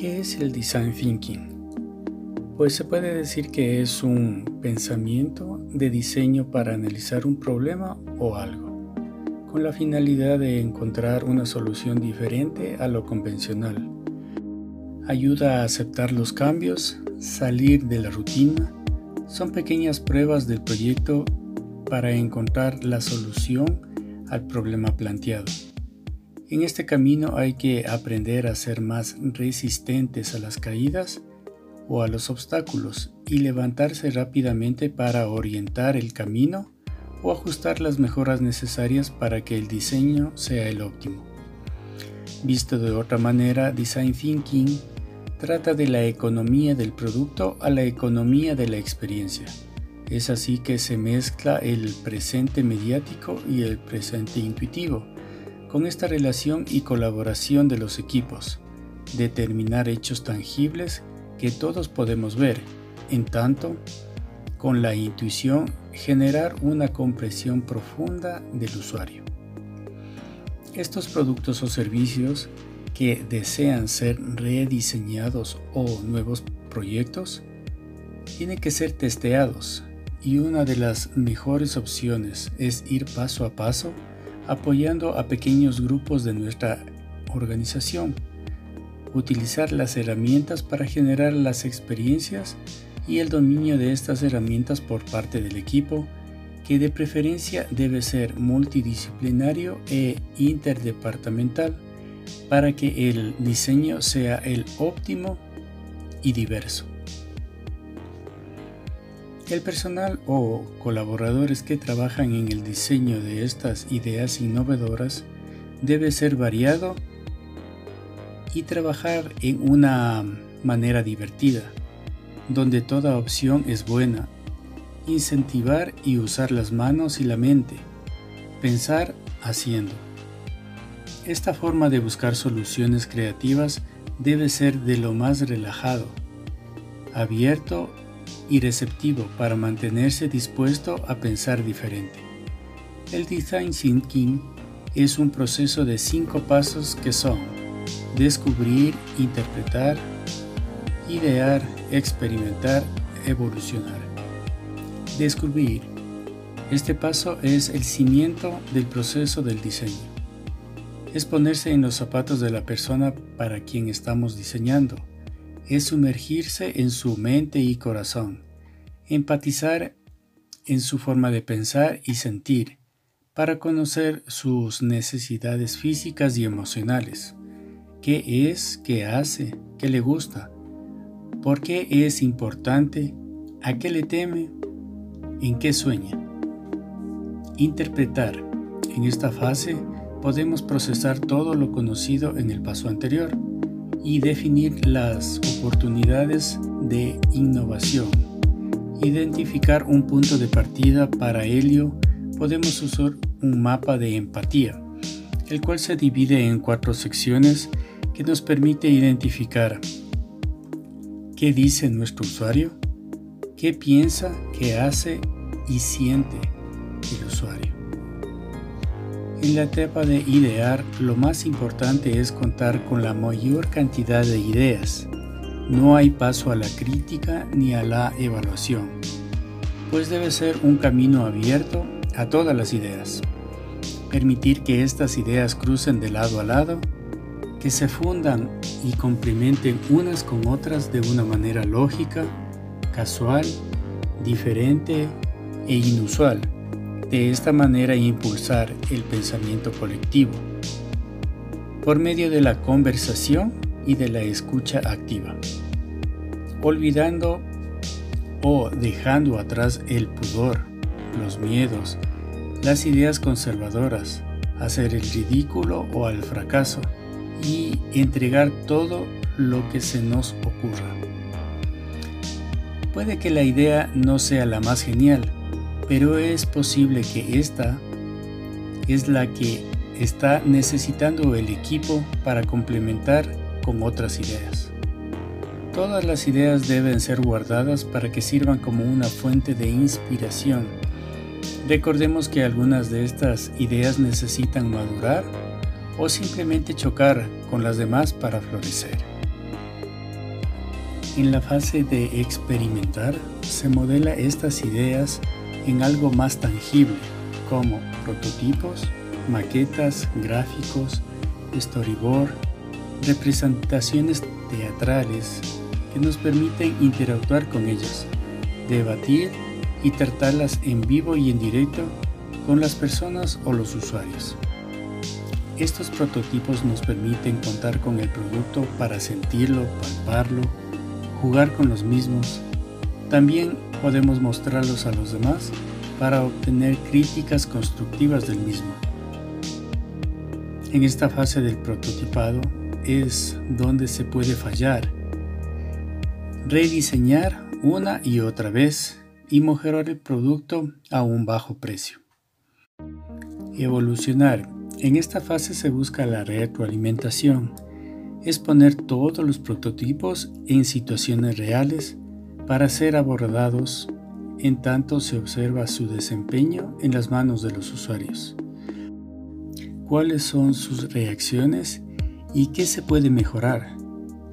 ¿Qué es el design thinking? Pues se puede decir que es un pensamiento de diseño para analizar un problema o algo, con la finalidad de encontrar una solución diferente a lo convencional. Ayuda a aceptar los cambios, salir de la rutina. Son pequeñas pruebas del proyecto para encontrar la solución al problema planteado. En este camino hay que aprender a ser más resistentes a las caídas o a los obstáculos y levantarse rápidamente para orientar el camino o ajustar las mejoras necesarias para que el diseño sea el óptimo. Visto de otra manera, Design Thinking trata de la economía del producto a la economía de la experiencia. Es así que se mezcla el presente mediático y el presente intuitivo con esta relación y colaboración de los equipos, determinar hechos tangibles que todos podemos ver, en tanto, con la intuición, generar una comprensión profunda del usuario. Estos productos o servicios que desean ser rediseñados o nuevos proyectos tienen que ser testeados y una de las mejores opciones es ir paso a paso apoyando a pequeños grupos de nuestra organización, utilizar las herramientas para generar las experiencias y el dominio de estas herramientas por parte del equipo, que de preferencia debe ser multidisciplinario e interdepartamental para que el diseño sea el óptimo y diverso. El personal o colaboradores que trabajan en el diseño de estas ideas innovadoras debe ser variado y trabajar en una manera divertida, donde toda opción es buena, incentivar y usar las manos y la mente, pensar haciendo. Esta forma de buscar soluciones creativas debe ser de lo más relajado, abierto y receptivo para mantenerse dispuesto a pensar diferente. El Design Thinking es un proceso de cinco pasos que son descubrir, interpretar, idear, experimentar, evolucionar. Descubrir. Este paso es el cimiento del proceso del diseño. Es ponerse en los zapatos de la persona para quien estamos diseñando es sumergirse en su mente y corazón, empatizar en su forma de pensar y sentir, para conocer sus necesidades físicas y emocionales. ¿Qué es, qué hace, qué le gusta? ¿Por qué es importante? ¿A qué le teme? ¿En qué sueña? Interpretar. En esta fase podemos procesar todo lo conocido en el paso anterior y definir las oportunidades de innovación. Identificar un punto de partida para ello podemos usar un mapa de empatía, el cual se divide en cuatro secciones que nos permite identificar qué dice nuestro usuario, qué piensa, qué hace y siente el usuario. En la etapa de idear, lo más importante es contar con la mayor cantidad de ideas. No hay paso a la crítica ni a la evaluación, pues debe ser un camino abierto a todas las ideas. Permitir que estas ideas crucen de lado a lado, que se fundan y complementen unas con otras de una manera lógica, casual, diferente e inusual de esta manera impulsar el pensamiento colectivo por medio de la conversación y de la escucha activa, olvidando o dejando atrás el pudor, los miedos, las ideas conservadoras, hacer el ridículo o al fracaso y entregar todo lo que se nos ocurra. Puede que la idea no sea la más genial, pero es posible que esta es la que está necesitando el equipo para complementar con otras ideas. Todas las ideas deben ser guardadas para que sirvan como una fuente de inspiración. Recordemos que algunas de estas ideas necesitan madurar o simplemente chocar con las demás para florecer. En la fase de experimentar se modela estas ideas en algo más tangible, como prototipos, maquetas, gráficos, storyboard, representaciones teatrales que nos permiten interactuar con ellas, debatir y tratarlas en vivo y en directo con las personas o los usuarios. Estos prototipos nos permiten contar con el producto para sentirlo, palparlo, jugar con los mismos. También podemos mostrarlos a los demás para obtener críticas constructivas del mismo. En esta fase del prototipado es donde se puede fallar, rediseñar una y otra vez y mejorar el producto a un bajo precio. Evolucionar. En esta fase se busca la retroalimentación es poner todos los prototipos en situaciones reales para ser abordados en tanto se observa su desempeño en las manos de los usuarios. ¿Cuáles son sus reacciones y qué se puede mejorar?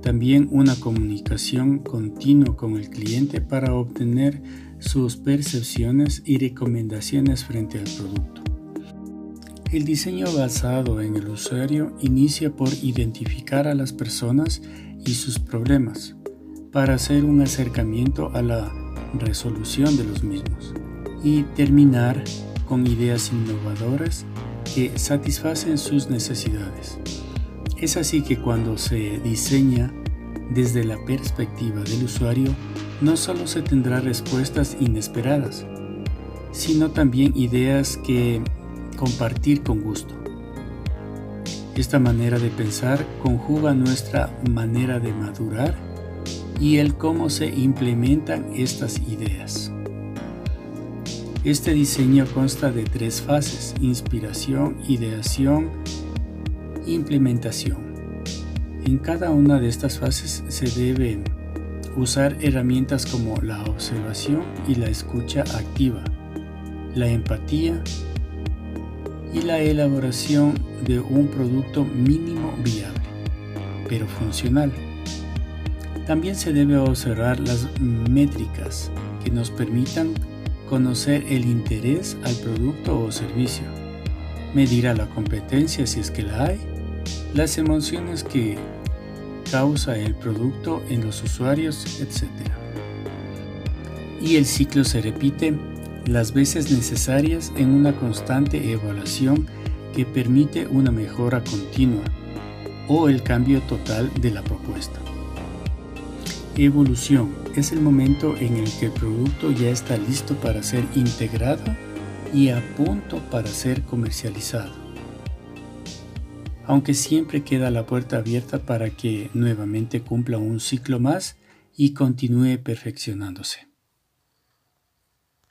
También una comunicación continua con el cliente para obtener sus percepciones y recomendaciones frente al producto. El diseño basado en el usuario inicia por identificar a las personas y sus problemas para hacer un acercamiento a la resolución de los mismos y terminar con ideas innovadoras que satisfacen sus necesidades. Es así que cuando se diseña desde la perspectiva del usuario, no solo se tendrá respuestas inesperadas, sino también ideas que compartir con gusto. Esta manera de pensar conjuga nuestra manera de madurar y el cómo se implementan estas ideas. Este diseño consta de tres fases, inspiración, ideación, implementación. En cada una de estas fases se deben usar herramientas como la observación y la escucha activa, la empatía y la elaboración de un producto mínimo viable, pero funcional. También se debe observar las métricas que nos permitan conocer el interés al producto o servicio, medir a la competencia si es que la hay, las emociones que causa el producto en los usuarios, etc. Y el ciclo se repite las veces necesarias en una constante evaluación que permite una mejora continua o el cambio total de la propuesta. Evolución es el momento en el que el producto ya está listo para ser integrado y a punto para ser comercializado. Aunque siempre queda la puerta abierta para que nuevamente cumpla un ciclo más y continúe perfeccionándose.